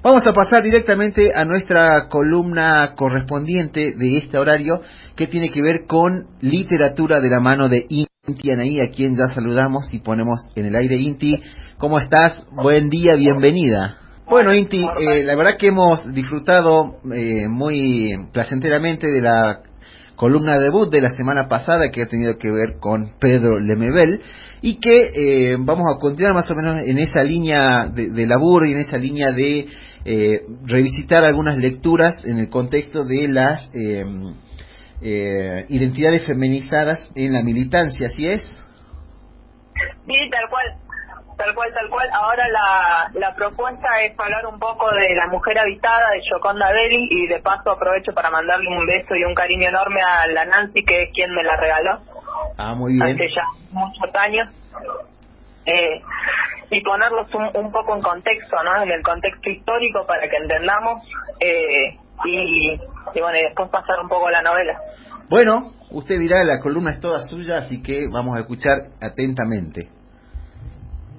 Vamos a pasar directamente a nuestra columna correspondiente de este horario que tiene que ver con literatura de la mano de Inti Anaí, a quien ya saludamos y ponemos en el aire. Inti, ¿cómo estás? Buen día, bienvenida. Bueno, Inti, eh, la verdad que hemos disfrutado eh, muy placenteramente de la columna debut de la semana pasada que ha tenido que ver con Pedro Lemebel y que eh, vamos a continuar más o menos en esa línea de, de laburo y en esa línea de eh, revisitar algunas lecturas en el contexto de las eh, eh, identidades feminizadas en la militancia, ¿así es? Sí, tal cual, tal cual, tal cual. Ahora la, la propuesta es hablar un poco de la mujer habitada de Yoconda Belli y de paso aprovecho para mandarle un beso y un cariño enorme a la Nancy, que es quien me la regaló. Ah, muy bien. Hace ya muchos años. Eh, y ponerlos un, un, poco en contexto, ¿no? En el contexto histórico para que entendamos eh, y, y, bueno, y después pasar un poco a la novela. Bueno, usted dirá, la columna es toda suya, así que vamos a escuchar atentamente.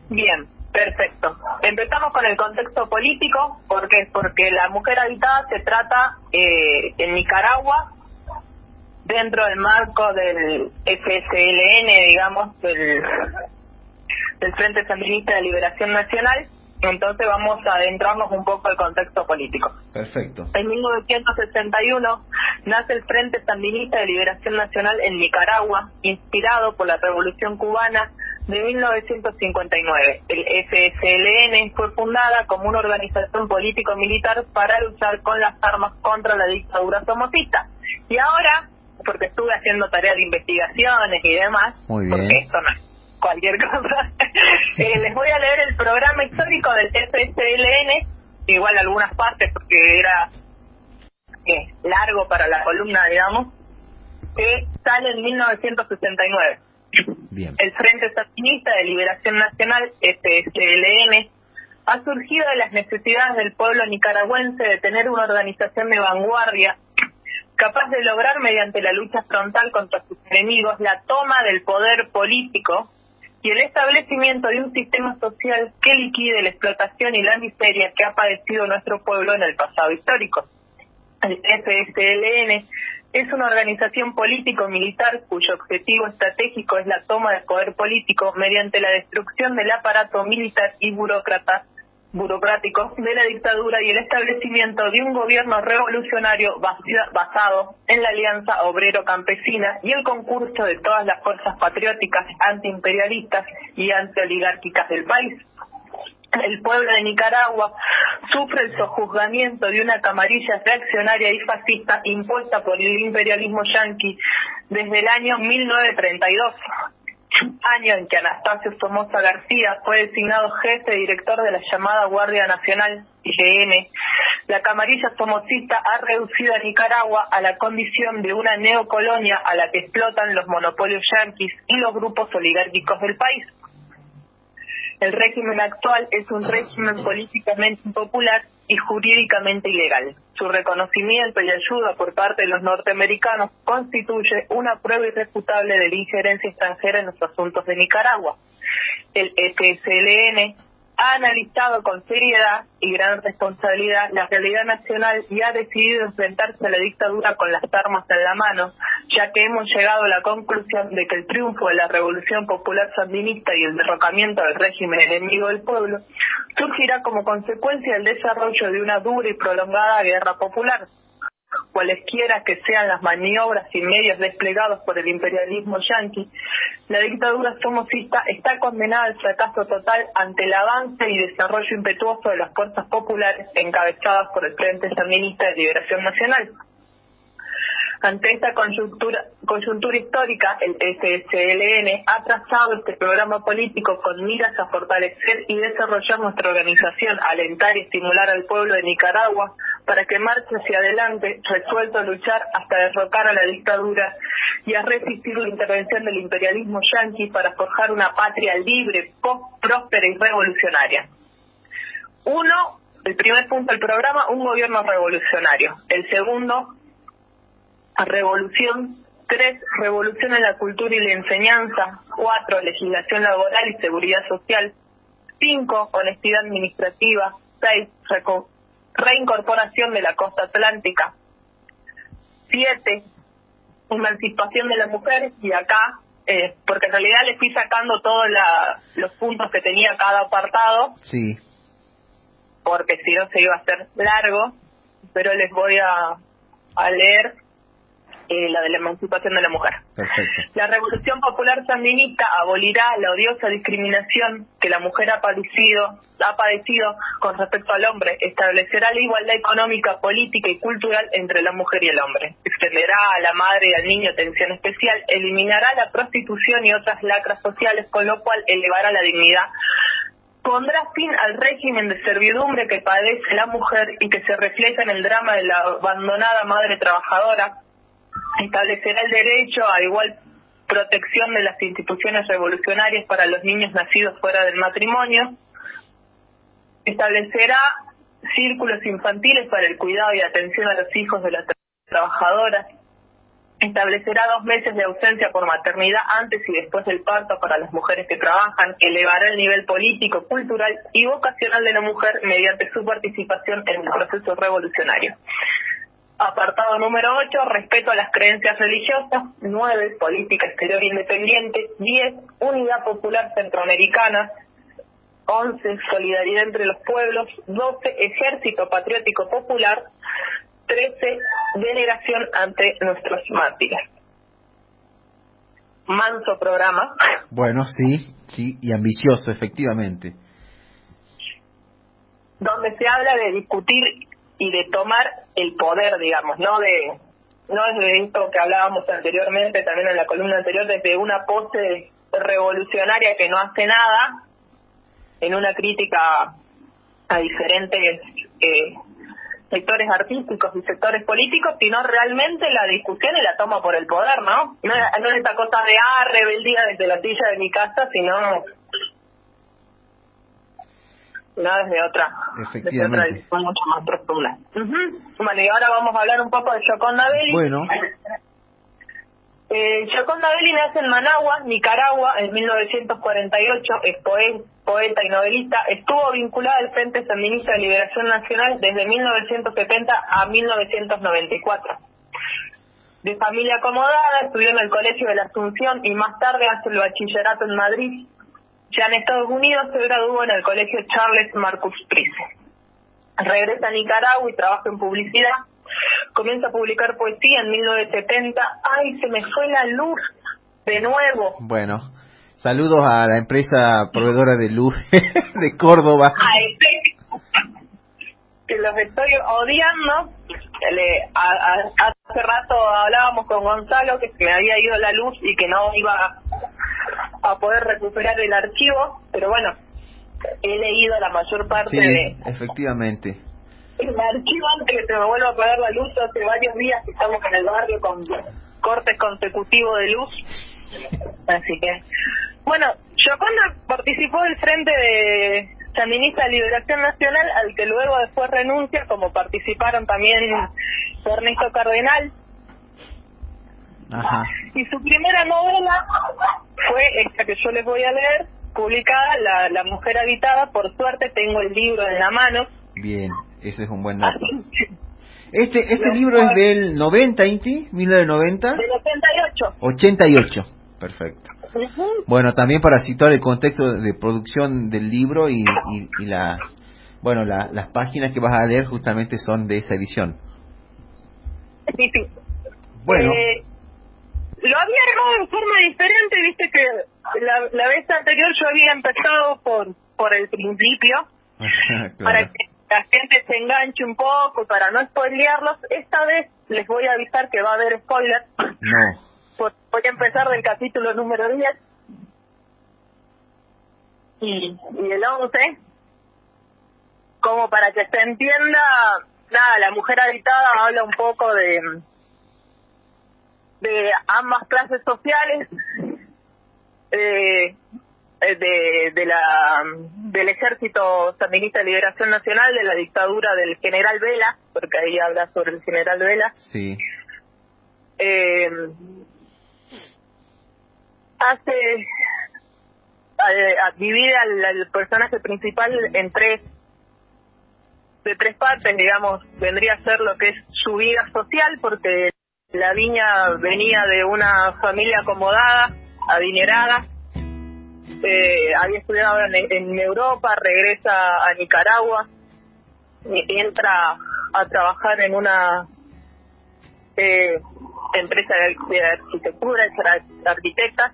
Bien, perfecto. Empezamos con el contexto político, porque porque la mujer habitada se trata eh, en Nicaragua dentro del marco del FSLN, digamos, del del Frente Sandinista de Liberación Nacional, entonces vamos a adentrarnos un poco al contexto político. Perfecto. En 1961 nace el Frente Sandinista de Liberación Nacional en Nicaragua, inspirado por la Revolución Cubana de 1959. El FSLN fue fundada como una organización político-militar para luchar con las armas contra la dictadura somocista. Y ahora, porque estuve haciendo tareas de investigaciones y demás, porque esto no es cualquier cosa. eh, les voy a leer el programa histórico del FSLN, igual algunas partes porque era eh, largo para la columna, digamos, que sale en 1969. Bien. El Frente Sandinista de Liberación Nacional, FSLN, ha surgido de las necesidades del pueblo nicaragüense de tener una organización de vanguardia capaz de lograr mediante la lucha frontal contra sus enemigos la toma del poder político y el establecimiento de un sistema social que liquide la explotación y la miseria que ha padecido nuestro pueblo en el pasado histórico. El FSLN es una organización político-militar cuyo objetivo estratégico es la toma del poder político mediante la destrucción del aparato militar y burócrata burocrático de la dictadura y el establecimiento de un gobierno revolucionario basado en la alianza obrero-campesina y el concurso de todas las fuerzas patrióticas antiimperialistas y antioligárquicas del país. El pueblo de Nicaragua sufre el sojuzgamiento de una camarilla reaccionaria y fascista impuesta por el imperialismo yanqui desde el año 1932 año en que Anastasio Somoza García fue designado jefe director de la llamada Guardia Nacional, IGN, la camarilla somocista ha reducido a Nicaragua a la condición de una neocolonia a la que explotan los monopolios yanquis y los grupos oligárquicos del país. El régimen actual es un régimen políticamente impopular y jurídicamente ilegal. Su reconocimiento y ayuda por parte de los norteamericanos constituye una prueba irrefutable de la injerencia extranjera en los asuntos de Nicaragua. El FSLN ha analizado con seriedad y gran responsabilidad la realidad nacional y ha decidido enfrentarse a la dictadura con las armas en la mano, ya que hemos llegado a la conclusión de que el triunfo de la Revolución Popular Sandinista y el derrocamiento del régimen enemigo del pueblo surgirá como consecuencia del desarrollo de una dura y prolongada guerra popular. Cualesquiera que sean las maniobras y medios desplegados por el imperialismo yanqui, la dictadura somocista está condenada al fracaso total ante el avance y desarrollo impetuoso de las fuerzas populares encabezadas por el Frente Sandinista de Liberación Nacional. Ante esta coyuntura, histórica, el FSLN ha trazado este programa político con miras a fortalecer y desarrollar nuestra organización, alentar y estimular al pueblo de Nicaragua para que marche hacia adelante, resuelto a luchar hasta derrocar a la dictadura y a resistir la intervención del imperialismo yanqui para forjar una patria libre, próspera y revolucionaria. Uno, el primer punto del programa, un gobierno revolucionario. El segundo, revolución. Tres, revolución en la cultura y la enseñanza. Cuatro, legislación laboral y seguridad social. Cinco, honestidad administrativa. Seis, reincorporación de la costa atlántica. Siete, emancipación de la mujer, y acá, eh, porque en realidad le fui sacando todos los puntos que tenía cada apartado. Sí. Porque si no se iba a hacer largo, pero les voy a, a leer eh, la de la emancipación de la mujer. La Revolución Popular Sandinista abolirá la odiosa discriminación que la mujer ha padecido, ha padecido con respecto al hombre, establecerá la igualdad económica, política y cultural entre la mujer y el hombre, extenderá a la madre y al niño atención especial, eliminará la prostitución y otras lacras sociales, con lo cual elevará la dignidad. Pondrá fin al régimen de servidumbre que padece la mujer y que se refleja en el drama de la abandonada madre trabajadora, establecerá el derecho a igual protección de las instituciones revolucionarias para los niños nacidos fuera del matrimonio, establecerá círculos infantiles para el cuidado y atención a los hijos de las trabajadoras, establecerá dos meses de ausencia por maternidad antes y después del parto para las mujeres que trabajan, elevará el nivel político, cultural y vocacional de la mujer mediante su participación en el proceso revolucionario. Apartado número 8, respeto a las creencias religiosas. 9, política exterior independiente. 10, unidad popular centroamericana. 11, solidaridad entre los pueblos. 12, ejército patriótico popular. 13, veneración ante nuestros mártires. Manso programa. Bueno, sí, sí, y ambicioso, efectivamente. Donde se habla de discutir y de tomar el poder, digamos, no de no desde esto que hablábamos anteriormente, también en la columna anterior, desde una pose revolucionaria que no hace nada, en una crítica a diferentes eh, sectores artísticos y sectores políticos, sino realmente la discusión y la toma por el poder, ¿no? No, es esta cosa de, ah, rebeldía desde la silla de mi casa, sino desde otra, desde otra mucho más profunda. Bueno, y ahora vamos a hablar un poco de Yoconda Belli. Bueno. Eh, Yoconda Belli nace en Managua, Nicaragua, en 1948, es poeta y novelista, estuvo vinculada al Frente Sandinista de Liberación Nacional desde 1970 a 1994. De familia acomodada, estudió en el Colegio de la Asunción y más tarde hace el bachillerato en Madrid ya en Estados Unidos se graduó en el colegio Charles Marcus Price. Regresa a Nicaragua y trabaja en publicidad. Comienza a publicar poesía en 1970. ¡Ay, se me fue la luz! De nuevo. Bueno, saludos a la empresa proveedora de luz de Córdoba. Ay, que los estoy odiando. Le, hace rato hablábamos con Gonzalo que se me había ido la luz y que no iba a poder recuperar el archivo, pero bueno, he leído la mayor parte de... efectivamente. El archivo antes que se me vuelva a apagar la luz, hace varios días que estamos en el barrio con cortes consecutivos de luz. Así que, bueno, yo cuando participó del Frente de Sandinista de Liberación Nacional, al que luego después renuncia, como participaron también Ernesto Cardenal, y su primera novela fue esta que yo les voy a leer, publicada, La, la Mujer Habitada. Por suerte tengo el libro en la mano. Bien, ese es un buen dato. Este, este libro es del 90, Inti, 1990. Del 88. 88, perfecto. Bueno, también para situar el contexto de producción del libro y, y, las, bueno, las páginas que vas a leer justamente son de esa edición. Sí, sí. Bueno. Eh, lo había armado en forma diferente, viste que la, la vez anterior yo había empezado por por el principio, para que la gente se enganche un poco, para no spoilearlos. Esta vez les voy a avisar que va a haber spoilers. No. voy a empezar del capítulo número 10 y, y el 11, como para que se entienda, nada, la mujer habitada habla un poco de de ambas clases sociales eh, de, de la del ejército sandinista de liberación nacional de la dictadura del general Vela porque ahí habla sobre el general Vela. Sí. Eh, hace eh, divide al, al personaje principal en tres de tres partes, digamos, vendría a ser lo que es su vida social, porque la viña venía de una familia acomodada, adinerada, eh, había estudiado en, Europa, regresa a Nicaragua, entra a trabajar en una eh, empresa de, arquitectura, es arquitecta,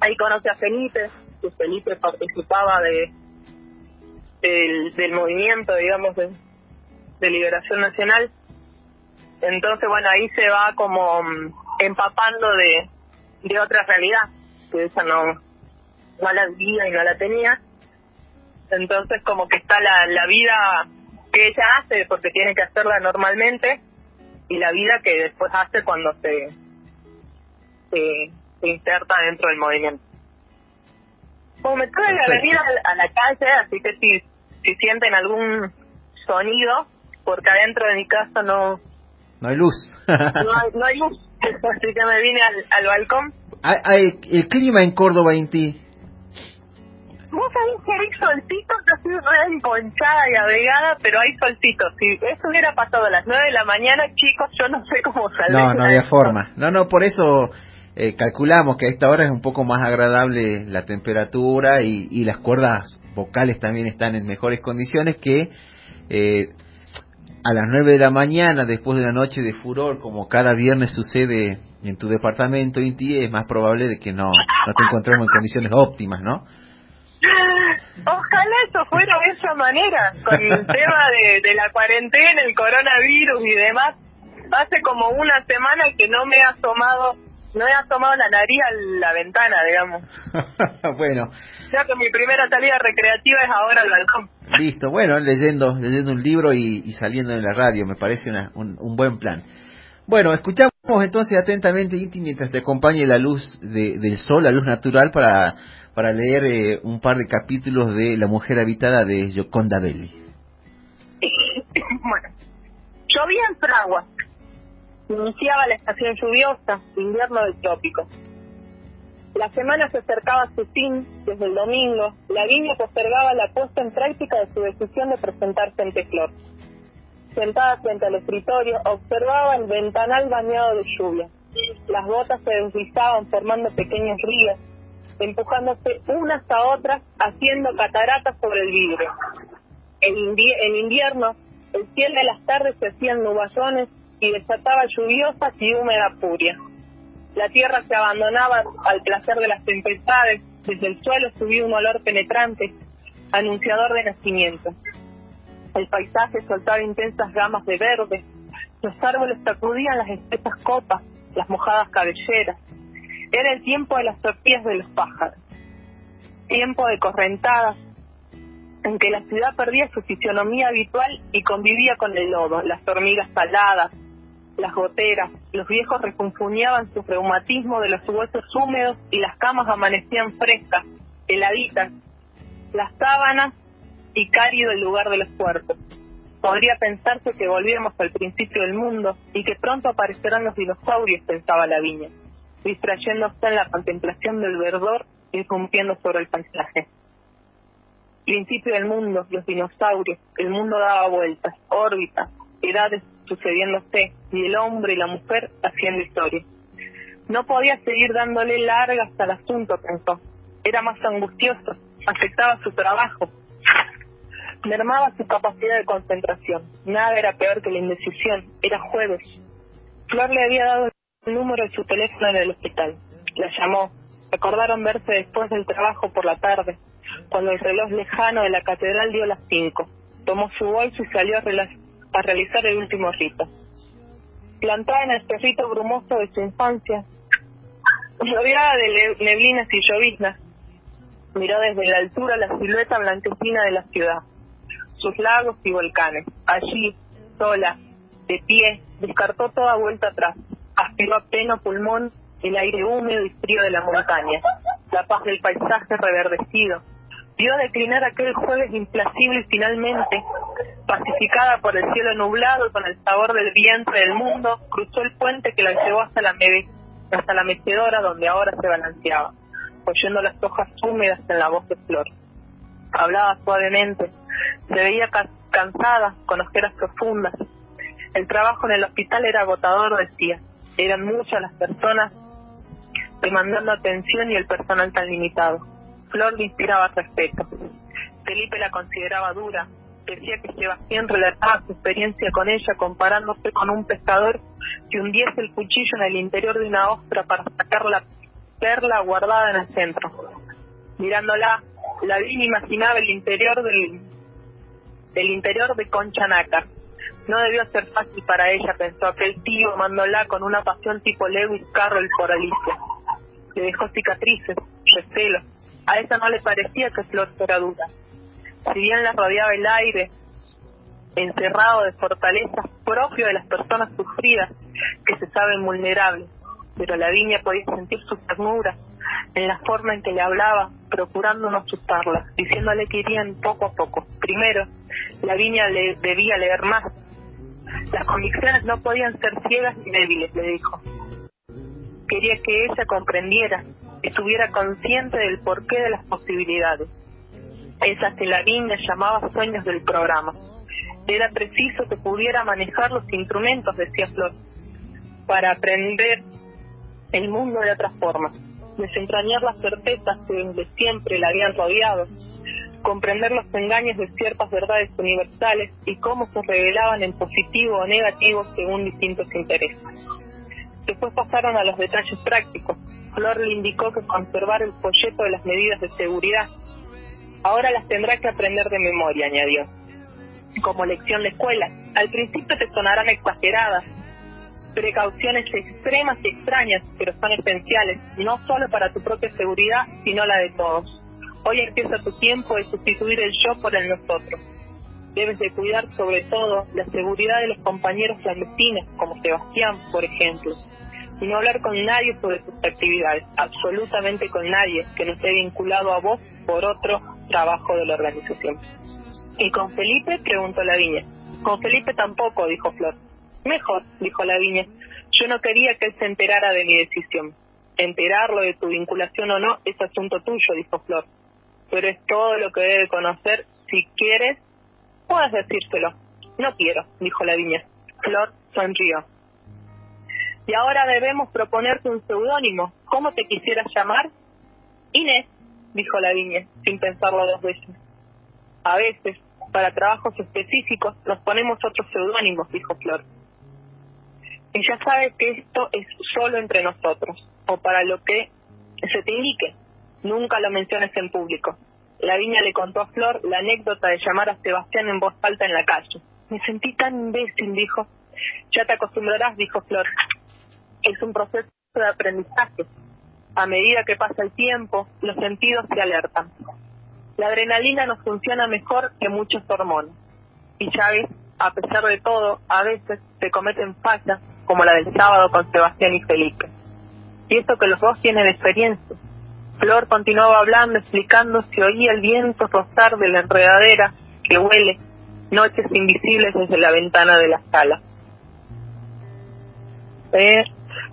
ahí conoce a Felipe, que Felipe participaba de del, movimiento, digamos, de, liberación nacional. Entonces, bueno, ahí se va como mm, empapando de, de otra realidad, que esa no, no la vivía y no la tenía. Entonces, como que está la, la vida que ella hace, porque tiene que hacerla normalmente, y la vida que después hace cuando se, se, se inserta dentro del movimiento. Como me trae la venir a, la calle, así que si si sienten algún sonido, porque adentro de mi casa no... No hay luz. no, hay, luz, así que me vine al, balcón. Hay, el clima en Córdoba, Inti. Vos sabés que hay solcitos, yo soy re enconchada y abrigada, pero hay solcitos. Si eso hubiera pasado a las 9 de la mañana, chicos, yo no sé cómo salir. No, no había forma. No, no, por eso eh, calculamos que a esta hora es un poco más agradable la temperatura y, y las cuerdas vocales también están en mejores condiciones que eh, a las 9 de la mañana, después de una noche de furor, como cada viernes sucede en tu departamento, Inti, es más probable de que no, no te encontremos en condiciones óptimas, ¿no? Ojalá eso fuera de esa manera, con el tema de, de la cuarentena, el coronavirus y demás. Hace como una semana que no me ha tomado no he asomado la nariz a la ventana, digamos. bueno. Ya que mi primera salida recreativa es ahora al balcón. Listo, bueno, leyendo leyendo un libro y, saliendo en la radio, me parece una, un, buen plan. Bueno, escuchamos entonces atentamente, Inti, mientras te acompañe la luz de, del sol, la luz natural, para, para leer eh, un par de capítulos de La mujer habitada de Gioconda Belli. bueno, llovía en Fragua, Iniciaba la estación lluviosa, invierno del trópico. La semana se acercaba a su fin, desde el domingo, la viña postergaba la puesta en práctica de su decisión de presentarse en Teflor. Sentada frente al escritorio, observaba el ventanal bañado de lluvia. Las gotas se deslizaban formando pequeños ríos, empujándose unas a otras, haciendo cataratas sobre el vidrio. En, invierno, el cielo de las tardes se hacían nubarrones y desataba lluviosa y húmeda furia. La tierra se abandonaba al placer de las tempestades, desde el suelo subía un olor penetrante, anunciador de nacimiento. El paisaje soltaba intensas gamas de verde, los árboles sacudían las espesas copas, las mojadas cabelleras. Era el tiempo de las tortillas de los pájaros, tiempo de correntadas, en que la ciudad perdía su fisionomía habitual y convivía con el lodo, las hormigas saladas, las goteras, los viejos refunfuñaban su reumatismo de los huesos húmedos y las camas amanecían frescas, heladitas, las sábanas y cálido el lugar de los cuerpos. Podría pensarse que volvíamos al principio del mundo y que pronto aparecerán los dinosaurios, pensaba la viña, distrayéndose en la contemplación del verdor irrumpiendo sobre el paisaje. Principio del mundo, los dinosaurios, el mundo daba vueltas, órbitas, edades sucediéndose y el hombre y la mujer haciendo historia. No podía seguir dándole larga hasta el asunto, pensó. Era más angustioso, afectaba su trabajo, mermaba su capacidad de concentración. Nada era peor que la indecisión. Era jueves. Flor le había dado el número de su teléfono en el hospital. La llamó. Acordaron verse después del trabajo por la tarde, cuando el reloj lejano de la catedral dio las cinco. Tomó su bolso y salió a, a realizar el último rito. Plantada en el cerrito brumoso de su infancia, rodeada de neblinas y lloviznas, miró desde la altura la silueta blanquecina de la ciudad, sus lagos y volcanes. Allí, sola, de pie, descartó toda vuelta atrás, aspiró a pleno pulmón el aire húmedo y frío de la montaña, la paz del paisaje reverdecido, vio declinar aquel jueves implacible y finalmente, pacificada por el cielo nublado con el sabor del vientre del mundo, cruzó el puente que la llevó hasta la, hasta la mecedora donde ahora se balanceaba, oyendo las hojas húmedas en la voz de Flor. Hablaba suavemente, se veía cansada, con ojeras profundas. El trabajo en el hospital era agotador, decía. Eran muchas las personas demandando atención y el personal tan limitado. Flor le inspiraba respeto. Felipe la consideraba dura. Decía que Sebastián relataba su experiencia con ella comparándose con un pescador que hundiese el cuchillo en el interior de una ostra para sacar la perla guardada en el centro. Mirándola, la vi imaginaba el interior del, interior de Concha Nácar. No debió ser fácil para ella, pensó aquel tío amándola con una pasión tipo Lewis Carroll por Alicia. Le dejó cicatrices, recelos. A ella no le parecía que Flor fuera dura. Si bien la rodeaba el aire, encerrado de fortalezas propio de las personas sufridas que se saben vulnerables, pero la viña podía sentir su ternura en la forma en que le hablaba, procurando no asustarla, diciéndole que irían poco a poco. Primero, la viña le debía leer más. Las convicciones no podían ser ciegas ni débiles, le dijo. Quería que ella comprendiera, estuviera consciente del porqué de las posibilidades. Esas que la viña llamaba sueños del programa. Era preciso que pudiera manejar los instrumentos, decía Flor, para aprender el mundo de otra forma, desentrañar las certezas que desde siempre la habían rodeado, comprender los engaños de ciertas verdades universales y cómo se revelaban en positivo o negativo según distintos intereses. Después pasaron a los detalles prácticos. Flor le indicó que conservar el folleto de las medidas de seguridad. Ahora las tendrá que aprender de memoria, añadió. Como lección de escuela. Al principio te sonarán exageradas, precauciones extremas y extrañas, pero son esenciales, no solo para tu propia seguridad, sino la de todos. Hoy empieza tu tiempo de sustituir el yo por el nosotros. Debes de cuidar sobre todo la seguridad de los compañeros clandestinos, como Sebastián, por ejemplo, no hablar con nadie sobre tus actividades, absolutamente con nadie que no esté vinculado a vos por otro trabajo de la organización. ¿Y con Felipe? preguntó la viña. Con Felipe tampoco, dijo Flor. Mejor, dijo la viña. Yo no quería que él se enterara de mi decisión. Enterarlo de tu vinculación o no es asunto tuyo, dijo Flor. Pero es todo lo que debe conocer. Si quieres, puedes decírselo. No quiero, dijo la viña. Flor sonrió. Y ahora debemos proponerte un seudónimo. ¿Cómo te quisieras llamar? Inés, dijo la viña, sin pensarlo dos veces. A veces, para trabajos específicos, nos ponemos otros seudónimos, dijo Flor. Y ya sabes que esto es solo entre nosotros, o para lo que se te indique. Nunca lo menciones en público. La viña le contó a Flor la anécdota de llamar a Sebastián en voz alta en la calle. Me sentí tan imbécil, dijo. Ya te acostumbrarás, dijo Flor. Es un proceso de aprendizaje. A medida que pasa el tiempo, los sentidos se alertan. La adrenalina nos funciona mejor que muchos hormonas. Y ya ves, a pesar de todo, a veces se cometen fallas como la del sábado con Sebastián y Felipe. Y eso que los dos tienen experiencia. Flor continuaba hablando, explicando si oía el viento rozar de la enredadera que huele noches invisibles desde la ventana de la sala.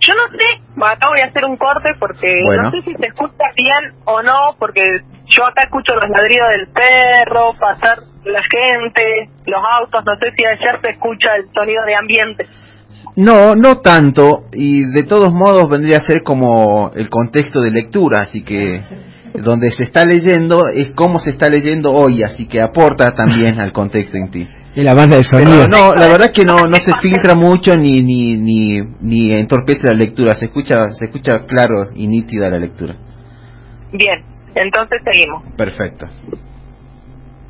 Yo no sé, acá voy a hacer un corte porque no sé si se escucha bien o no, porque yo acá escucho los ladridos del perro, pasar la gente, los autos, no sé si allá se escucha el sonido de ambiente. No, no tanto, y de todos modos vendría a ser como el contexto de lectura, así que donde se está leyendo es como se está leyendo hoy, así que aporta también al contexto en ti. Y la banda de sonido. no, la verdad que no no se filtra mucho ni ni ni ni entorpece la lectura, se escucha se escucha claro y nítida la lectura. Bien, entonces seguimos. Perfecto.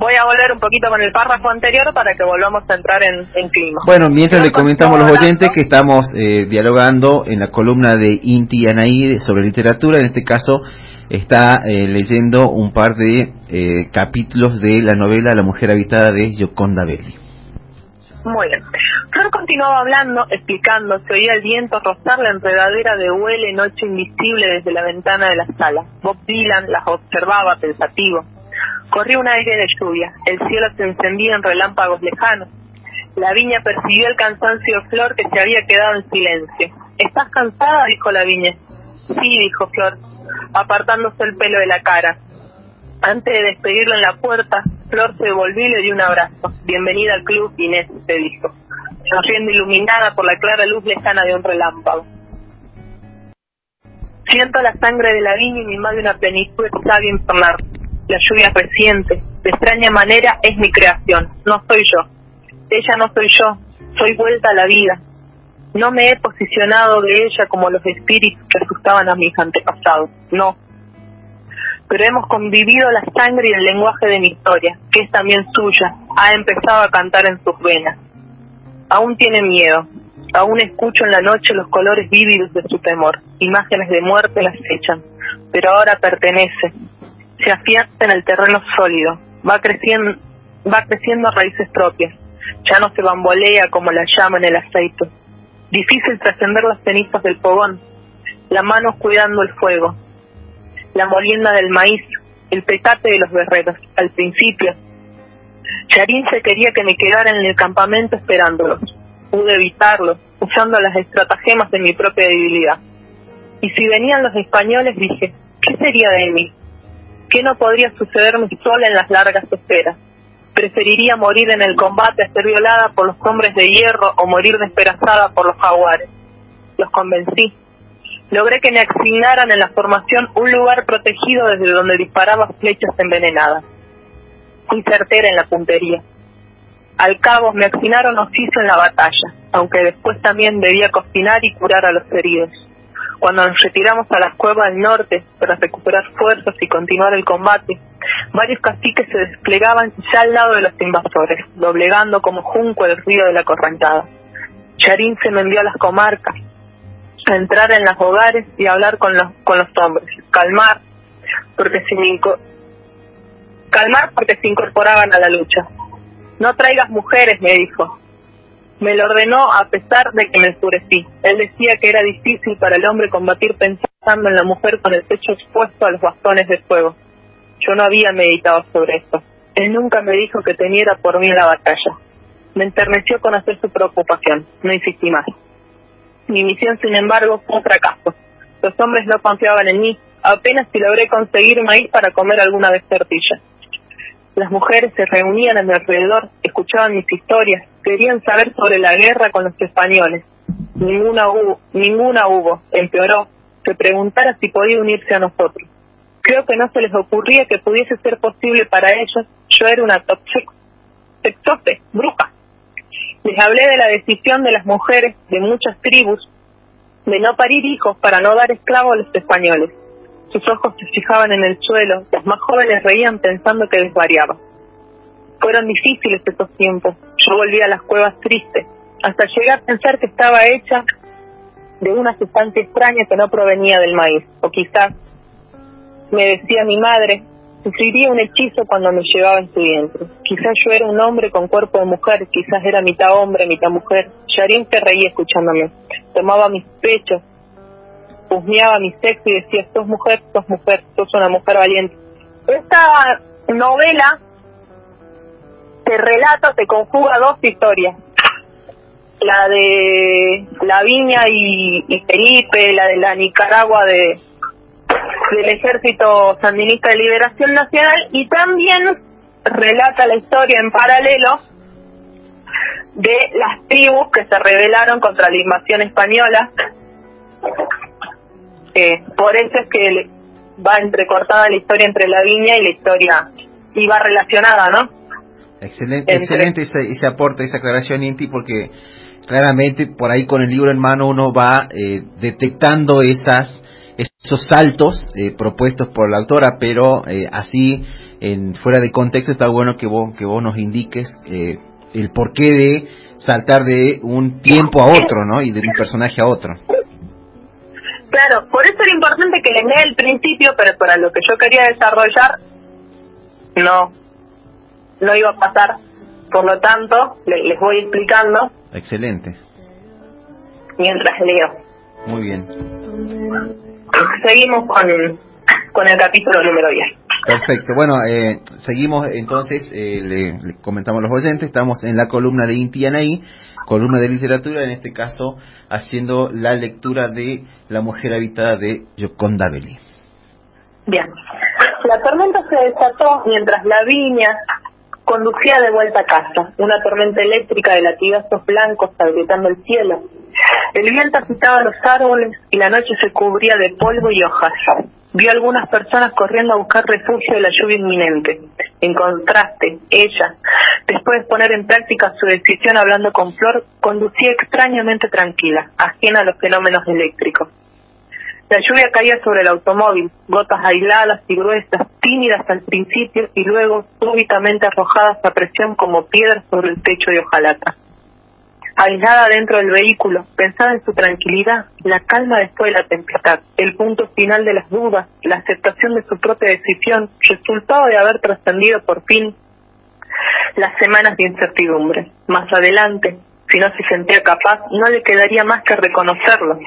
Voy a volver un poquito con el párrafo anterior para que volvamos a entrar en, clima. Bueno, mientras le comentamos a los oyentes que estamos eh, dialogando en la columna de Inti Anaí sobre literatura, en este caso está eh, leyendo un par de eh, capítulos de la novela La mujer habitada de Gioconda Belli. Muy bien. Flor continuaba hablando, explicando, se oía el viento rozar la enredadera de huele noche invisible desde la ventana de la sala. Bob Dylan las observaba pensativo. Corría un aire de lluvia, el cielo se encendía en relámpagos lejanos. La viña percibió el cansancio de Flor que se había quedado en silencio. ¿Estás cansada? dijo la viña. Sí, dijo Flor, apartándose el pelo de la cara. Antes de despedirlo en la puerta, Flor se volvió y le dio un abrazo. Bienvenida al club, Inés, se dijo, sonriendo iluminada por la clara luz lejana de un relámpago. Siento la sangre de la viña y mi madre una plenitud sabia infernal. La lluvia reciente, de extraña manera, es mi creación, no soy yo. Ella no soy yo, soy vuelta a la vida. No me he posicionado de ella como los espíritus que asustaban a mis antepasados, no. Pero hemos convivido la sangre y el lenguaje de mi historia, que es también suya, ha empezado a cantar en sus venas. Aún tiene miedo, aún escucho en la noche los colores vívidos de su temor, imágenes de muerte las echan, pero ahora pertenece, se afianza en el terreno sólido, va creciendo, va creciendo a raíces propias, ya no se bambolea como la llama en el aceite. Difícil trascender las cenizas del fogón, la mano cuidando el fuego, la molienda del maíz, el petate de los guerreros, al principio. Charín se quería que me quedara en el campamento esperándolos. Pude evitarlo, usando las estratagemas de mi propia debilidad. Y si venían los españoles, dije, ¿qué sería de mí? ¿Qué no podría sucederme sola en las largas esperas? Preferiría morir en el combate a ser violada por los hombres de hierro o morir despedazada por los jaguares. Los convencí. Logré que me asignaran en la formación un lugar protegido desde donde disparaba flechas envenenadas. Fui certera en la puntería. Al cabo me asignaron oficio en la batalla, aunque después también debía cocinar y curar a los heridos. Cuando nos retiramos a las cuevas del norte para recuperar fuerzas y continuar el combate, varios caciques se desplegaban ya al lado de los invasores, doblegando como junco el río de la correntada. Charín se me envió a las comarcas, a entrar en los hogares y a hablar con los, con los hombres, calmar, porque se calmar porque se incorporaban a la lucha. No traigas mujeres, me dijo, me lo ordenó a pesar de que me enfurecí. Él decía que era difícil para el hombre combatir pensando en la mujer con el pecho expuesto a los bastones de fuego. Yo no había meditado sobre esto. Él nunca me dijo que teniera por mí la batalla. Me enterneció con hacer su preocupación. No insistí más. Mi misión, sin embargo, fue un fracaso. Los hombres no confiaban en mí. Apenas si logré conseguir maíz para comer alguna vez tortilla. Las mujeres se reunían a mi alrededor, escuchaban mis historias, querían saber sobre la guerra con los españoles. Ninguna hubo, ninguna hubo, empeoró, que preguntara si podía unirse a nosotros. Creo que no se les ocurría que pudiese ser posible para ellos. Yo era una sexote, bruja. Les hablé de la decisión de las mujeres de muchas tribus de no parir hijos para no dar esclavos a los españoles. Sus ojos se fijaban en el suelo, los más jóvenes reían pensando que desvariaba. Fueron difíciles esos tiempos. Yo volví a las cuevas tristes, hasta llegar a pensar que estaba hecha de una sustancia extraña que no provenía del maíz. O quizás, me decía mi madre, sufriría un hechizo cuando me llevaba en su vientre. Quizás yo era un hombre con cuerpo de mujer, quizás era mitad hombre, mitad mujer. Yarin se reía escuchándome. Tomaba mis pechos, husmeaba mi sexo y decía, sos mujer, sos mujer, sos una mujer valiente. Esta novela te relata, te conjuga dos historias. La de la Viña y, Felipe, la de la Nicaragua de del Ejército Sandinista de Liberación Nacional y también relata la historia en paralelo de las tribus que se rebelaron contra la invasión española eh, por eso es que va entrecortada la historia entre la viña y la historia, y va relacionada, ¿no? Excelente, excelente ese, ese, aporte, esa aclaración, Inti, porque claramente por ahí con el libro en mano uno va eh, detectando esas esos saltos eh, propuestos por la autora, pero eh, así en fuera de contexto está bueno que vos que vos nos indiques eh, el porqué de saltar de un tiempo a otro, ¿no? Y de un personaje a otro. Claro, por eso era importante que le dé el principio, pero para lo que yo quería desarrollar, no, no iba a pasar. Por lo tanto, les voy explicando. Excelente. Mientras leo. Muy bien. Seguimos con, con el capítulo número 10. Perfecto. Bueno, eh, seguimos entonces, eh, le, comentamos a los oyentes, estamos en la columna de Inti Anaí, columna de literatura, en este caso haciendo la lectura de La mujer habitada de Yoconda Belli. Bien. La tormenta se desató mientras la viña conducía de vuelta a casa, una tormenta eléctrica de latigazos blancos agrietando el cielo. El viento agitaba los árboles y la noche se cubría de polvo y hojas. Vio algunas personas corriendo a buscar refugio de la lluvia inminente. En contraste, ella, después de poner en práctica su decisión hablando con Flor, conducía extrañamente tranquila, ajena a los fenómenos eléctricos. La lluvia caía sobre el automóvil, gotas aisladas y gruesas, tímidas al principio y luego súbitamente arrojadas a presión como piedras sobre el techo de hojalata. Aislada dentro del vehículo, pensaba en su tranquilidad, la calma después de la tempestad, el punto final de las dudas, la aceptación de su propia decisión, resultado de haber trascendido por fin las semanas de incertidumbre. Más adelante, si no se sentía capaz, no le quedaría más que reconocerlo,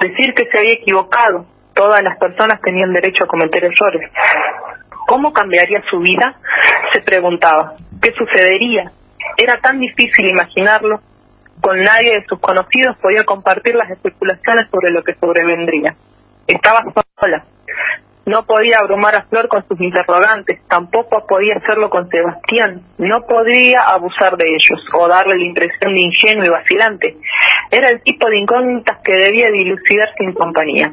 decir que se había equivocado. Todas las personas tenían derecho a cometer errores. ¿Cómo cambiaría su vida? Se preguntaba. ¿Qué sucedería? Era tan difícil imaginarlo. Con nadie de sus conocidos podía compartir las especulaciones sobre lo que sobrevendría. Estaba sola, no podía abrumar a Flor con sus interrogantes, tampoco podía hacerlo con Sebastián, no podía abusar de ellos o darle la impresión de ingenuo y vacilante. Era el tipo de incógnitas que debía dilucidar sin compañía.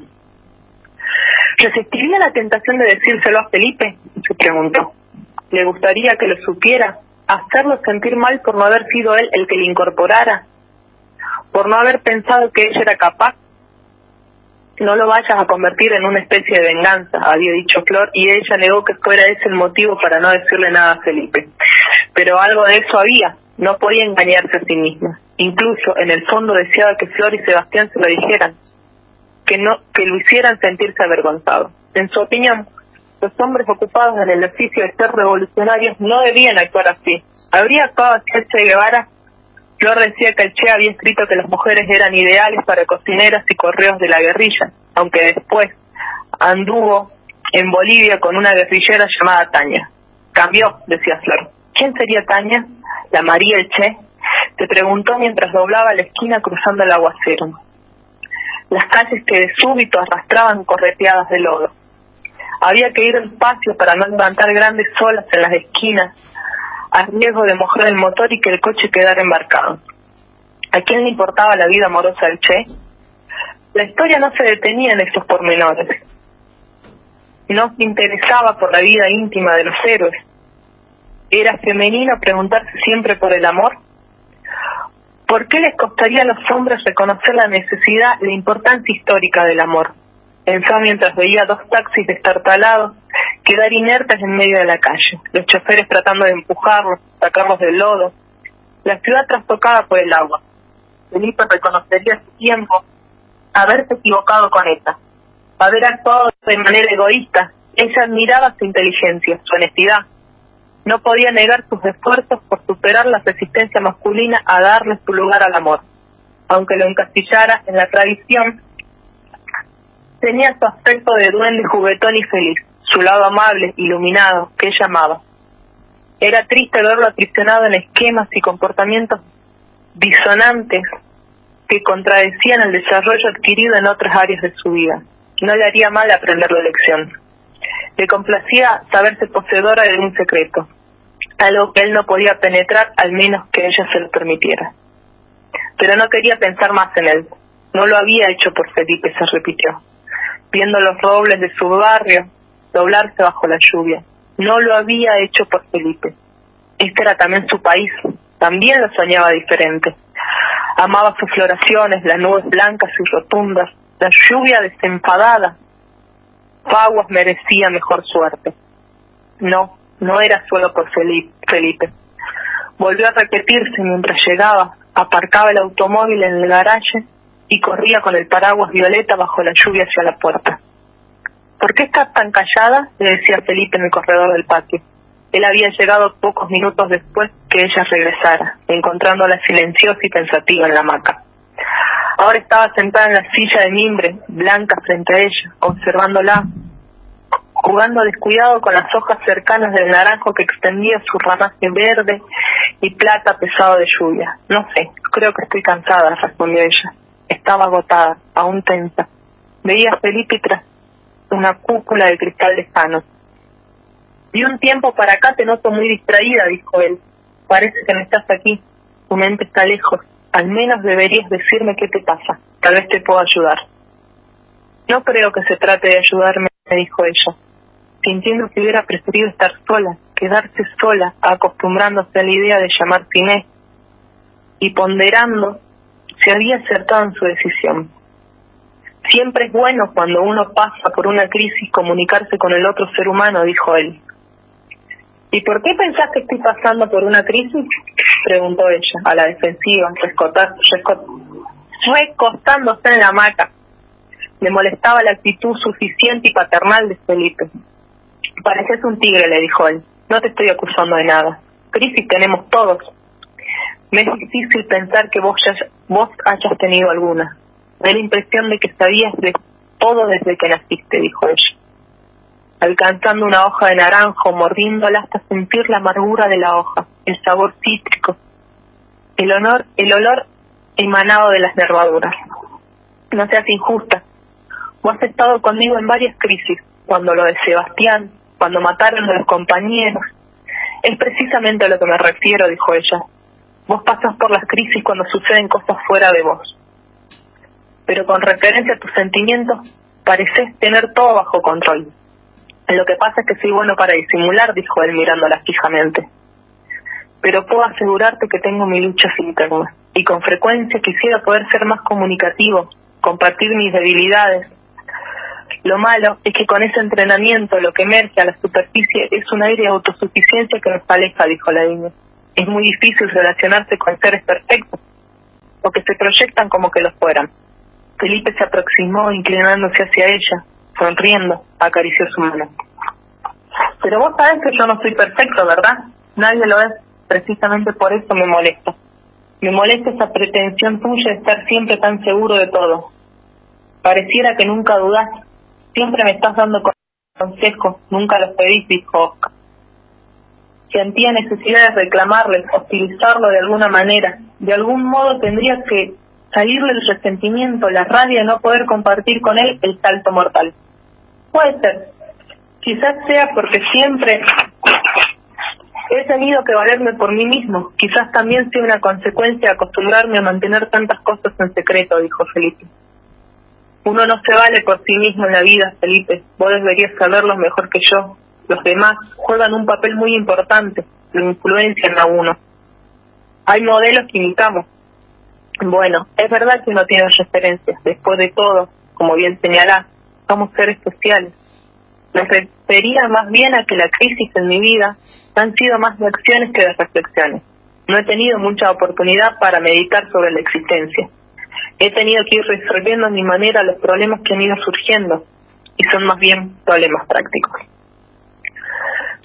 ¿Resistiría la tentación de decírselo a Felipe? se preguntó. ¿Le gustaría que lo supiera? ¿Hacerlo sentir mal por no haber sido él el que le incorporara? ¿Por no haber pensado que ella era capaz no lo vayas a convertir en una especie de venganza, había dicho Flor, y ella negó que fuera ese el motivo para no decirle nada a Felipe. Pero algo de eso había, no podía engañarse a sí misma. Incluso en el fondo deseaba que Flor y Sebastián se lo dijeran, que no, que lo hicieran sentirse avergonzado. En su opinión, los hombres ocupados en el oficio de ser revolucionarios no debían actuar así. Habría actuado así Che Guevara Flor decía que el Che había escrito que las mujeres eran ideales para cocineras y correos de la guerrilla, aunque después anduvo en Bolivia con una guerrillera llamada Tania. Cambió, decía Flor. ¿Quién sería Tania? La María el Che. Se preguntó mientras doblaba la esquina cruzando el aguacero. Las calles que de súbito arrastraban correteadas de lodo. Había que ir despacio para no levantar grandes olas en las esquinas a riesgo de mojar el motor y que el coche quedara embarcado. ¿A quién le importaba la vida amorosa del Che? La historia no se detenía en estos pormenores. No se interesaba por la vida íntima de los héroes. ¿Era femenino preguntarse siempre por el amor? ¿Por qué les costaría a los hombres reconocer la necesidad, la importancia histórica del amor? Pensó mientras veía dos taxis destartalados quedar inertes en medio de la calle, los choferes tratando de empujarlos, sacarlos del lodo, la ciudad trastocada por el agua. Felipe reconocería su tiempo haberse equivocado con ella, haber actuado de manera egoísta. Ella admiraba su inteligencia, su honestidad. No podía negar sus esfuerzos por superar la resistencia masculina a darle su lugar al amor. Aunque lo encastillara en la tradición, tenía su aspecto de duende juguetón y feliz su lado amable, iluminado, que ella amaba. Era triste verlo aprisionado en esquemas y comportamientos disonantes que contradecían el desarrollo adquirido en otras áreas de su vida. No le haría mal aprender la lección. Le complacía saberse poseedora de un secreto, algo que él no podía penetrar al menos que ella se lo permitiera. Pero no quería pensar más en él. No lo había hecho por Felipe, se repitió. Viendo los robles de su barrio, doblarse bajo la lluvia. No lo había hecho por Felipe. Este era también su país, también lo soñaba diferente. Amaba sus floraciones, las nubes blancas y rotundas, la lluvia desenfadada. Faguas merecía mejor suerte. No, no era solo por Felipe. Volvió a repetirse mientras llegaba, aparcaba el automóvil en el garaje y corría con el paraguas violeta bajo la lluvia hacia la puerta. ¿Por qué estás tan callada? le decía Felipe en el corredor del patio. Él había llegado pocos minutos después que ella regresara, encontrándola silenciosa y pensativa en la hamaca. Ahora estaba sentada en la silla de mimbre, blanca frente a ella, observándola, jugando descuidado con las hojas cercanas del naranjo que extendía su ramaje verde y plata pesado de lluvia. No sé, creo que estoy cansada, respondió ella. Estaba agotada, aún tensa. Veía a Felipe tras una cúpula de cristal lejano. De un tiempo para acá te noto muy distraída, dijo él. Parece que no estás aquí. Tu mente está lejos. Al menos deberías decirme qué te pasa. Tal vez te puedo ayudar. No creo que se trate de ayudarme, me dijo ella, sintiendo que hubiera preferido estar sola, quedarse sola, acostumbrándose a la idea de llamar Inés, y ponderando se había acertado en su decisión. Siempre es bueno cuando uno pasa por una crisis comunicarse con el otro ser humano, dijo él. ¿Y por qué pensás que estoy pasando por una crisis? preguntó ella, a la defensiva, recostándose en la hamaca. Le molestaba la actitud suficiente y paternal de Felipe. Pareces un tigre, le dijo él. No te estoy acusando de nada. Crisis tenemos todos. Me es difícil pensar que vos, ya, vos hayas tenido alguna. Me la impresión de que sabías de todo desde que naciste, dijo ella. Alcanzando una hoja de naranjo, mordiéndola hasta sentir la amargura de la hoja, el sabor cítrico, el, honor, el olor emanado de las nervaduras. No seas injusta. Vos has estado conmigo en varias crisis, cuando lo de Sebastián, cuando mataron a los compañeros. Es precisamente a lo que me refiero, dijo ella. Vos pasas por las crisis cuando suceden cosas fuera de vos. Pero con referencia a tus sentimientos, pareces tener todo bajo control. Lo que pasa es que soy bueno para disimular, dijo él mirándola fijamente. Pero puedo asegurarte que tengo mi lucha internas y con frecuencia quisiera poder ser más comunicativo, compartir mis debilidades. Lo malo es que con ese entrenamiento lo que emerge a la superficie es un aire de autosuficiencia que nos aleja, dijo la niña es muy difícil relacionarse con seres perfectos o que se proyectan como que lo fueran. Felipe se aproximó inclinándose hacia ella, sonriendo, acarició su mano. Pero vos sabés que yo no soy perfecto, ¿verdad? Nadie lo es. Precisamente por eso me molesta. Me molesta esa pretensión tuya de estar siempre tan seguro de todo. Pareciera que nunca dudás. Siempre me estás dando consejos, nunca los pedís, dijo Oscar sentía necesidad de reclamarle, hostilizarlo de alguna manera. De algún modo tendría que salirle el resentimiento, la rabia de no poder compartir con él el salto mortal. Puede ser. Quizás sea porque siempre he tenido que valerme por mí mismo. Quizás también sea una consecuencia acostumbrarme a mantener tantas cosas en secreto, dijo Felipe. Uno no se vale por sí mismo en la vida, Felipe. Vos deberías saberlo mejor que yo los demás juegan un papel muy importante, lo influencian a uno. Hay modelos que imitamos. Bueno, es verdad que uno tiene referencias. Después de todo, como bien señalás, somos seres sociales. Me refería más bien a que la crisis en mi vida han sido más de acciones que de reflexiones. No he tenido mucha oportunidad para meditar sobre la existencia. He tenido que ir resolviendo a mi manera los problemas que han ido surgiendo y son más bien problemas prácticos.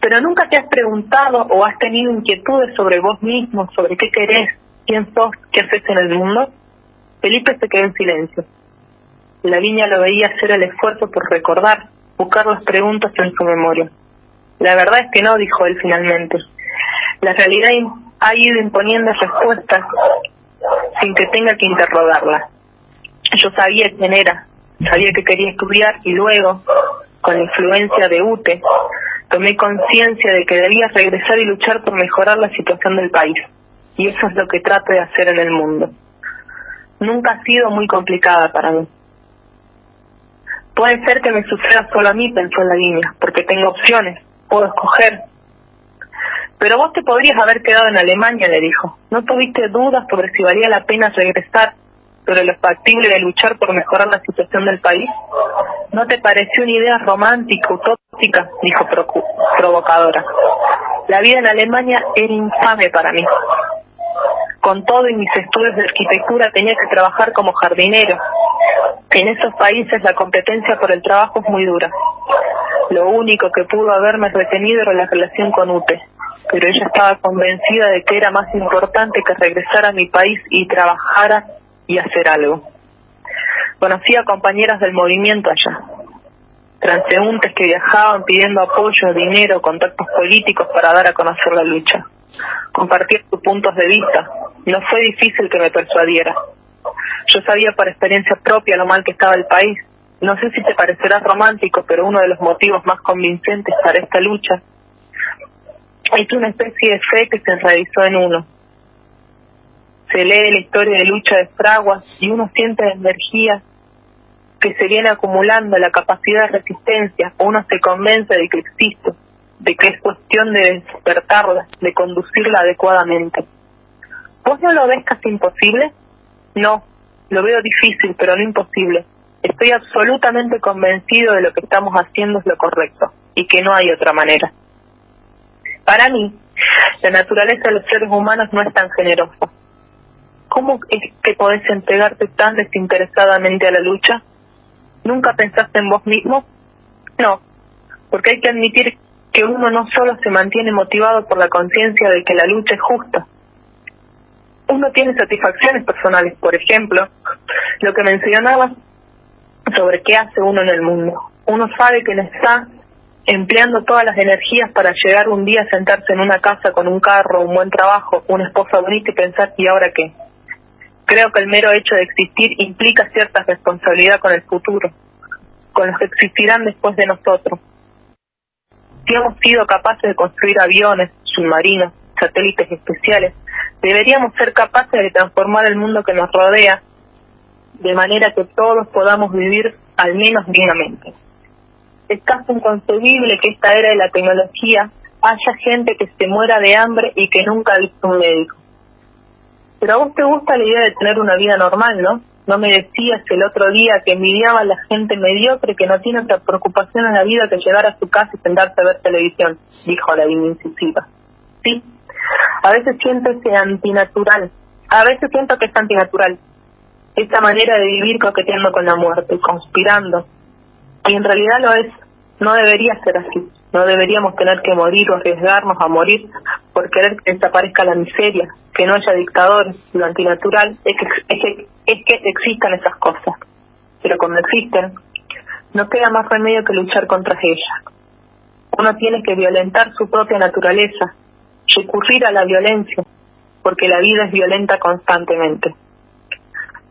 Pero nunca te has preguntado o has tenido inquietudes sobre vos mismo, sobre qué querés, quién sos, qué haces en el mundo. Felipe se quedó en silencio. La niña lo veía hacer el esfuerzo por recordar, buscar las preguntas en su memoria. La verdad es que no, dijo él finalmente. La realidad ha ido imponiendo respuestas sin que tenga que interrogarla. Yo sabía quién era, sabía que quería estudiar y luego, con la influencia de UTE, tomé conciencia de que debía regresar y luchar por mejorar la situación del país. Y eso es lo que trato de hacer en el mundo. Nunca ha sido muy complicada para mí. Puede ser que me suceda solo a mí, pensó la niña, porque tengo opciones, puedo escoger. Pero vos te podrías haber quedado en Alemania, le dijo. ¿No tuviste dudas sobre si valía la pena regresar sobre lo factible de luchar por mejorar la situación del país? ¿No te pareció una idea romántica, utópica? dijo provocadora. La vida en Alemania era infame para mí. Con todo y mis estudios de arquitectura tenía que trabajar como jardinero. En esos países la competencia por el trabajo es muy dura. Lo único que pudo haberme retenido era la relación con UTE, pero ella estaba convencida de que era más importante que regresar a mi país y trabajara y hacer algo. Conocí a compañeras del movimiento allá, transeúntes que viajaban pidiendo apoyo, dinero, contactos políticos para dar a conocer la lucha. Compartir sus puntos de vista. No fue difícil que me persuadiera. Yo sabía por experiencia propia lo mal que estaba el país. No sé si te parecerá romántico, pero uno de los motivos más convincentes para esta lucha Es una especie de fe que se realizó en uno. Se lee la historia de lucha de fraguas y uno siente la energía que se viene acumulando, la capacidad de resistencia, uno se convence de que existe, de que es cuestión de despertarla, de conducirla adecuadamente. ¿Vos no lo ves casi imposible? No, lo veo difícil, pero no imposible. Estoy absolutamente convencido de lo que estamos haciendo es lo correcto y que no hay otra manera. Para mí, la naturaleza de los seres humanos no es tan generosa. ¿Cómo es que podés entregarte tan desinteresadamente a la lucha? ¿Nunca pensaste en vos mismo? No, porque hay que admitir que uno no solo se mantiene motivado por la conciencia de que la lucha es justa. Uno tiene satisfacciones personales, por ejemplo, lo que mencionaba sobre qué hace uno en el mundo. Uno sabe que no está empleando todas las energías para llegar un día a sentarse en una casa con un carro, un buen trabajo, una esposa bonita y pensar, ¿y ahora qué? Creo que el mero hecho de existir implica cierta responsabilidad con el futuro, con los que existirán después de nosotros. Si hemos sido capaces de construir aviones, submarinos, satélites especiales, deberíamos ser capaces de transformar el mundo que nos rodea de manera que todos podamos vivir al menos dignamente. Es casi inconcebible que esta era de la tecnología haya gente que se muera de hambre y que nunca ha visto un médico. Pero a vos te gusta la idea de tener una vida normal, ¿no? No me decías el otro día que envidiaba a la gente mediocre que no tiene otra preocupación en la vida que llegar a su casa y sentarse a ver televisión, dijo la incisiva. Sí, a veces siento ese antinatural, a veces siento que es antinatural, esta manera de vivir coqueteando con la muerte, conspirando. Y en realidad lo es, no debería ser así. No deberíamos tener que morir o arriesgarnos a morir por querer que desaparezca la miseria, que no haya dictadores. Lo antinatural es que, es que, existan esas cosas. Pero cuando existen, no queda más remedio que luchar contra ellas. Uno tiene que violentar su propia naturaleza, recurrir a la violencia, porque la vida es violenta constantemente.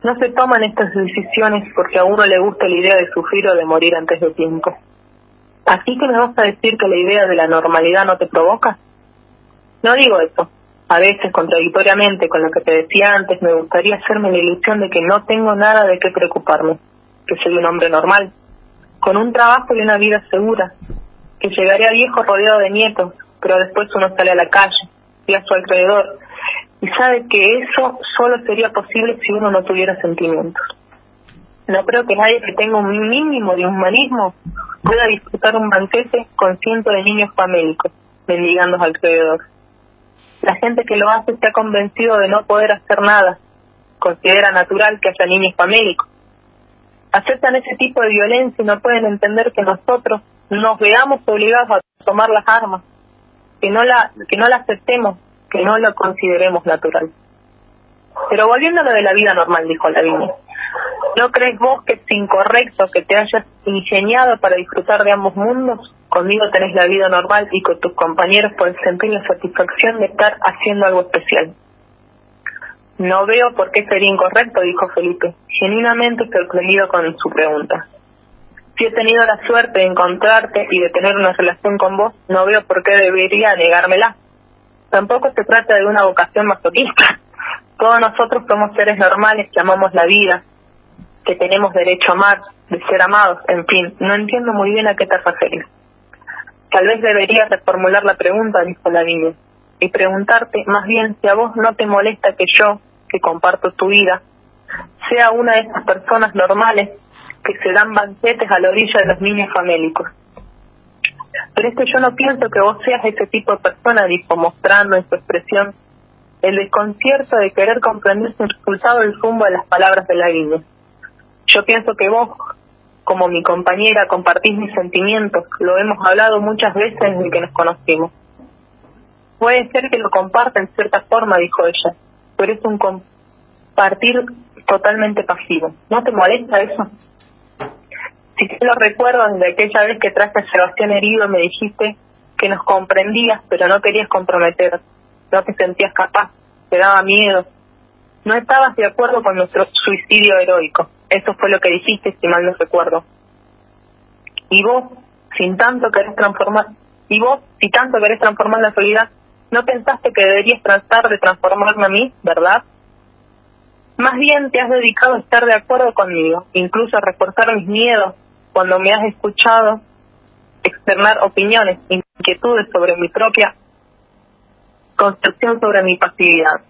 No se toman estas decisiones porque a uno le gusta la idea de sufrir o de morir antes de tiempo. ¿Así que me vas a decir que la idea de la normalidad no te provoca? No digo eso. A veces, contradictoriamente con lo que te decía antes, me gustaría hacerme la ilusión de que no tengo nada de qué preocuparme, que soy un hombre normal, con un trabajo y una vida segura, que llegaré a viejo rodeado de nietos, pero después uno sale a la calle y a su alrededor y sabe que eso solo sería posible si uno no tuviera sentimientos. No creo que nadie que tenga un mínimo de humanismo pueda disfrutar un banquete con cientos de niños famélicos mendigando alrededor. La gente que lo hace está convencido de no poder hacer nada. Considera natural que haya niños famélicos. Aceptan ese tipo de violencia y no pueden entender que nosotros nos veamos obligados a tomar las armas, que no la, que no la aceptemos que no lo consideremos natural. Pero volviendo a lo de la vida normal, dijo Lavinia, ¿no crees vos que es incorrecto que te hayas ingeniado para disfrutar de ambos mundos? Conmigo tenés la vida normal y con tus compañeros puedes sentir la satisfacción de estar haciendo algo especial. No veo por qué sería incorrecto, dijo Felipe, genuinamente sorprendido con su pregunta. Si he tenido la suerte de encontrarte y de tener una relación con vos, no veo por qué debería negármela. Tampoco se trata de una vocación masoquista. Todos nosotros somos seres normales que amamos la vida, que tenemos derecho a amar, de ser amados, en fin, no entiendo muy bien a qué te refieres. Tal vez deberías reformular la pregunta, dijo la niña, y preguntarte más bien si a vos no te molesta que yo, que comparto tu vida, sea una de esas personas normales que se dan banquetes a la orilla de los niños famélicos. Pero es que yo no pienso que vos seas ese tipo de persona, dijo, mostrando en su expresión el desconcierto de querer comprender sin resultado el rumbo de las palabras de la niña. Yo pienso que vos, como mi compañera, compartís mis sentimientos, lo hemos hablado muchas veces desde que nos conocimos. Puede ser que lo comparta en cierta forma, dijo ella, pero es un compartir totalmente pasivo. ¿No te molesta eso? Si te lo recuerdo, desde aquella vez que traje a Sebastián herido me dijiste que nos comprendías, pero no querías comprometer, no te sentías capaz, te daba miedo. No estabas de acuerdo con nuestro suicidio heroico. Eso fue lo que dijiste, si mal no recuerdo. Y vos, sin tanto querés transformar, Y vos, si tanto querés transformar la realidad, ¿no pensaste que deberías tratar de transformarme a mí, verdad? Más bien te has dedicado a estar de acuerdo conmigo, incluso a reforzar mis miedos cuando me has escuchado externar opiniones, inquietudes sobre mi propia concepción sobre mi pasividad.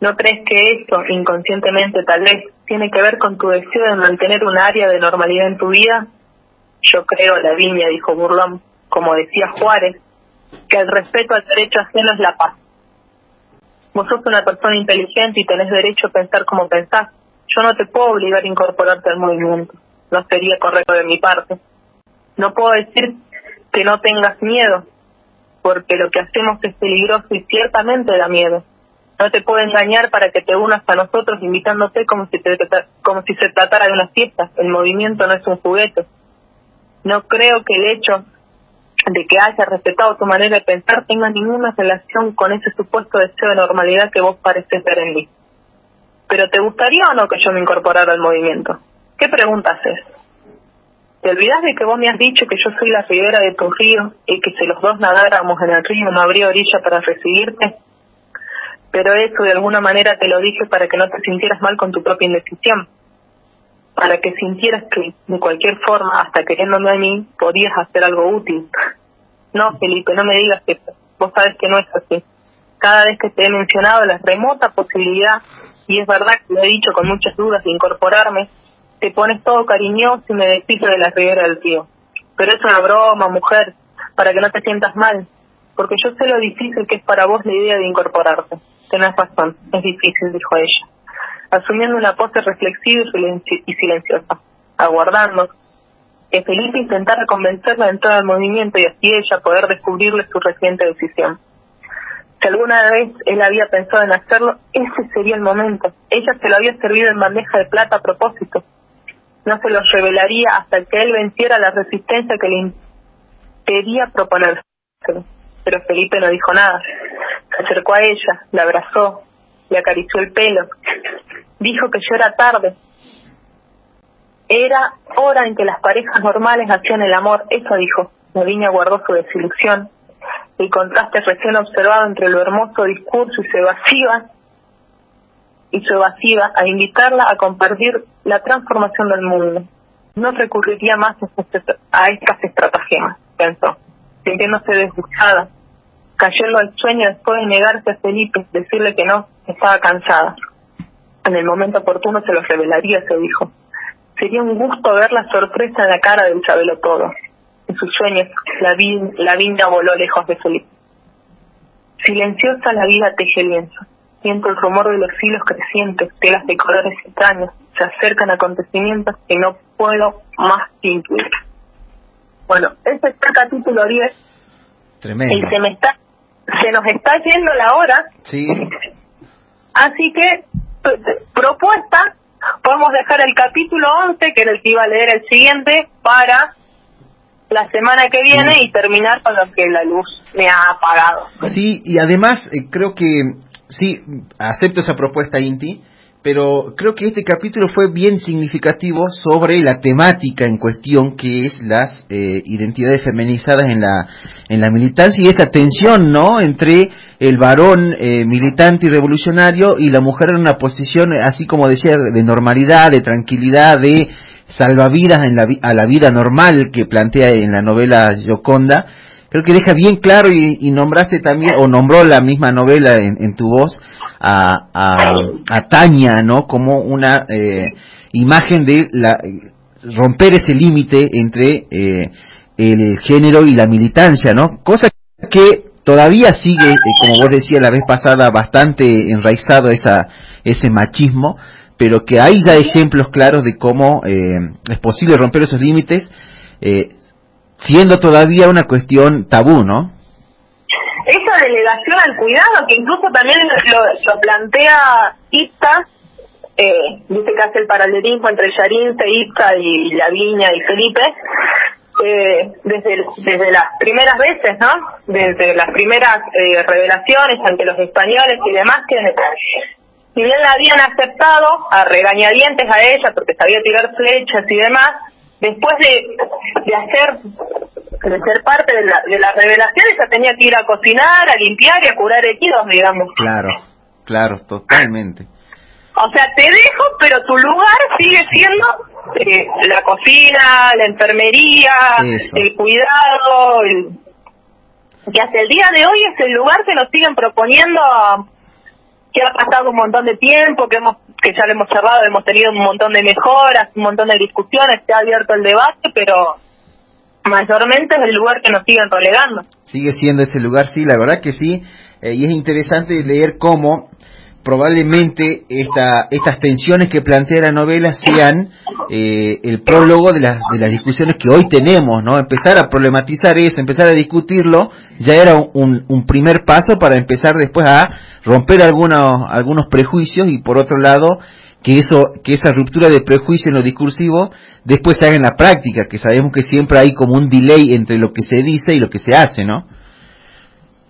¿No crees que esto, inconscientemente tal vez, tiene que ver con tu deseo de mantener un área de normalidad en tu vida? Yo creo, la viña, dijo Burlón, como decía Juárez, que el respeto al derecho ajeno es la paz. Vos sos una persona inteligente y tenés derecho a pensar como pensás. Yo no te puedo obligar a incorporarte al movimiento. No sería correcto de mi parte. No puedo decir que no tengas miedo, porque lo que hacemos es peligroso y ciertamente da miedo. No te puedo engañar para que te unas a nosotros invitándote como si, te, como si se tratara de una fiesta. El movimiento no es un juguete. No creo que el hecho de que haya respetado tu manera de pensar tenga ninguna relación con ese supuesto deseo de normalidad que vos pareces ver en mí. Pero ¿te gustaría o no que yo me incorporara al movimiento? ¿Qué pregunta haces? ¿Te olvidas de que vos me has dicho que yo soy la ribera de tu río y que si los dos nadáramos en el río no habría orilla para recibirte? Pero eso de alguna manera te lo dije para que no te sintieras mal con tu propia indecisión para que sintieras que de cualquier forma, hasta queriéndome a mí, podías hacer algo útil. No, Felipe, no me digas eso. Vos sabes que no es así. Cada vez que te he mencionado la remota posibilidad, y es verdad que lo he dicho con muchas dudas de incorporarme, te pones todo cariñoso y me decís de la ribera del tío. Pero es una broma, mujer, para que no te sientas mal, porque yo sé lo difícil que es para vos la idea de incorporarte. Tenés razón, es difícil, dijo ella asumiendo una pose reflexiva y silenciosa, aguardando que Felipe intentara convencerla de entrar al movimiento y así ella poder descubrirle su reciente decisión. Si alguna vez él había pensado en hacerlo, ese sería el momento. Ella se lo había servido en bandeja de plata a propósito. No se lo revelaría hasta que él venciera la resistencia que le impedía proponérselo. Pero Felipe no dijo nada. Se acercó a ella, la abrazó, le acarició el pelo, dijo que yo era tarde. Era hora en que las parejas normales hacían el amor, eso dijo. La viña guardó su desilusión. El contraste recién observado entre lo hermoso discurso y su evasiva y su evasiva a invitarla a compartir la transformación del mundo. No recurriría más a estas estratagemas, pensó, sintiéndose desdichada, cayendo al sueño después de negarse a Felipe, decirle que no, estaba cansada. En el momento oportuno se lo revelaría, se dijo. Sería un gusto ver la sorpresa en la cara del sabelo todo. En sus sueños, la, la vinda voló lejos de Felipe. Silenciosa la vida teje lienzo. Siento el rumor de los hilos crecientes, telas de colores extraños. Se acercan acontecimientos que no puedo más intuir. Bueno, ese es el capítulo 10. Tremendo. Y se me está, se nos está yendo la hora. Sí. Así que propuesta, podemos dejar el capítulo 11, que era el que iba a leer el siguiente, para la semana que viene y terminar con lo que la luz me ha apagado. Sí, y además eh, creo que, sí, acepto esa propuesta, Inti, pero creo que este capítulo fue bien significativo sobre la temática en cuestión que es las eh, identidades feminizadas en la en la militancia y esta tensión no entre el varón eh, militante y revolucionario y la mujer en una posición así como decía de normalidad de tranquilidad de salvavidas en la a la vida normal que plantea en la novela Yoconda creo que deja bien claro y, nombraste también o nombró la misma novela en tu voz a, a, Tania, ¿no? Como una eh, imagen de la, romper ese límite entre eh, el género y la militancia, ¿no? Cosa que todavía sigue, eh, como vos decías la vez pasada, bastante enraizado esa, ese machismo, pero que hay ya ejemplos claros de cómo es posible romper esos límites, siendo todavía una cuestión tabú, ¿no? esa delegación al cuidado, que incluso también lo, plantea Ista, eh, dice que hace el paralelismo entre Yarince, Ista y La Viña y Felipe, eh, desde, desde las primeras veces, ¿no? Desde las primeras eh, revelaciones ante los españoles y demás, que si bien la habían aceptado a regañadientes a ella porque sabía tirar flechas y demás, después de, de hacer de ser parte de la, de la revelación, ella tenía que ir a cocinar, a limpiar y a curar heridos, digamos. Claro, claro, totalmente. O sea, te dejo, pero tu lugar sigue siendo eh, la cocina, la enfermería, el cuidado, el, que hasta el día de hoy es el lugar que nos siguen proponiendo, que ha pasado un montón de tiempo, que hemos que ya lo hemos cerrado, hemos tenido un montón de mejoras, un montón de discusiones, se ha abierto el debate, pero mayormente es el lugar que nos siguen relegando. Sigue siendo ese lugar, sí, la verdad que sí, eh, y es interesante leer cómo probablemente esta, estas tensiones que plantea la novela sean eh, el prólogo de las, de las discusiones que hoy tenemos, ¿no? Empezar a problematizar eso, empezar a discutirlo, ya era un, un primer paso para empezar después a romper algunos, algunos prejuicios y por otro lado, que eso, que esa ruptura de prejuicio en lo discursivo después se haga en la práctica, que sabemos que siempre hay como un delay entre lo que se dice y lo que se hace, ¿no?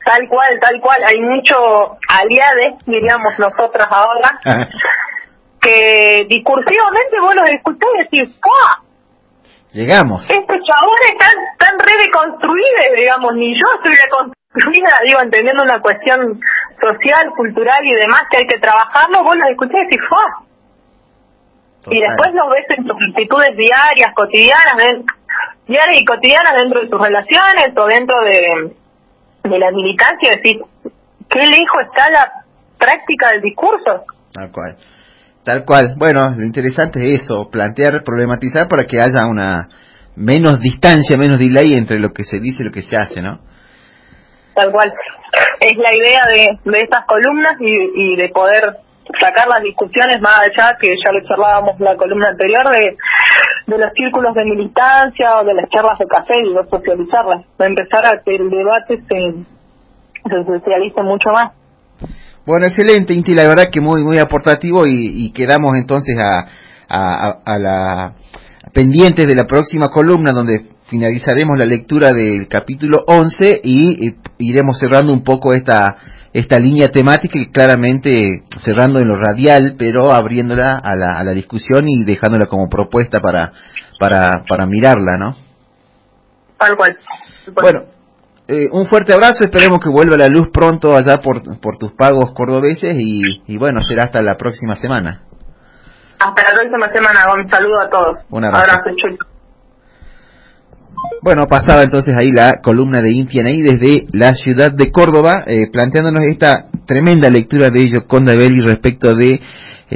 Tal cual, tal cual. Hay mucho aliades, diríamos nosotras ahora, que discursivamente vos los escuchás y decís, ¡Pah! Llegamos. Estos chabones están tan re deconstruidos, digamos, ni yo estoy reconstruida, digo, entendiendo una cuestión social, cultural y demás que hay que trabajarlo, vos los escuchás y decís. Y después los ves en tus actitudes diarias, cotidianas, diarias y cotidianas dentro de tus relaciones o dentro de de la militancia, decir, qué lejos está la práctica del discurso. Tal cual. Tal cual. Bueno, lo interesante es eso, plantear, problematizar para que haya una menos distancia, menos delay entre lo que se dice y lo que se hace, ¿no? Tal cual. Es la idea de, de estas columnas y, y de poder sacar las discusiones más allá, que ya lo charlábamos la columna anterior, de, de los círculos de militancia o de las charlas de café y de socializarlas, de empezar a que el debate se, se socialice mucho más. Bueno, excelente, Inti, la verdad que muy muy aportativo y, y quedamos entonces a, a, a la pendientes de la próxima columna donde finalizaremos la lectura del capítulo 11 y iremos cerrando un poco esta esta línea temática y claramente cerrando en lo radial, pero abriéndola a la, a la discusión y dejándola como propuesta para, para, para mirarla, ¿no? Tal cual. Bueno, eh, un fuerte abrazo, esperemos que vuelva la luz pronto allá por, por tus pagos cordobeses y, y bueno, será hasta la próxima semana. Hasta la próxima semana, un saludo a todos. Un abrazo. abrazo bueno, pasaba entonces ahí la columna de ahí desde la ciudad de Córdoba, eh, planteándonos esta tremenda lectura de Yoconda Belli respecto de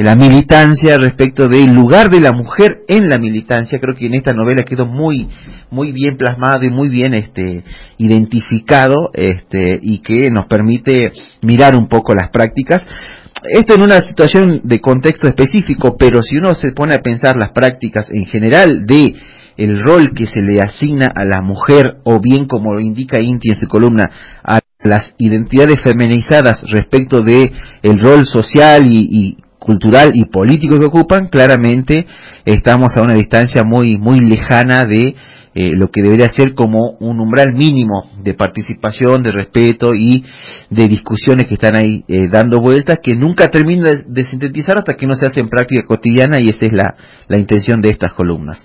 la militancia, respecto del lugar de la mujer en la militancia. Creo que en esta novela quedó muy, muy bien plasmado y muy bien este, identificado este, y que nos permite mirar un poco las prácticas. Esto en una situación de contexto específico, pero si uno se pone a pensar las prácticas en general de el rol que se le asigna a la mujer, o bien como lo indica Inti en su columna, a las identidades feminizadas respecto de el rol social y, cultural y político que ocupan, claramente estamos a una distancia muy, muy lejana de eh, lo que debería ser como un umbral mínimo de participación, de respeto y de discusiones que están ahí eh, dando vueltas que nunca terminan de, sintetizar hasta que no se hace en práctica cotidiana y esa es la, la intención de estas columnas.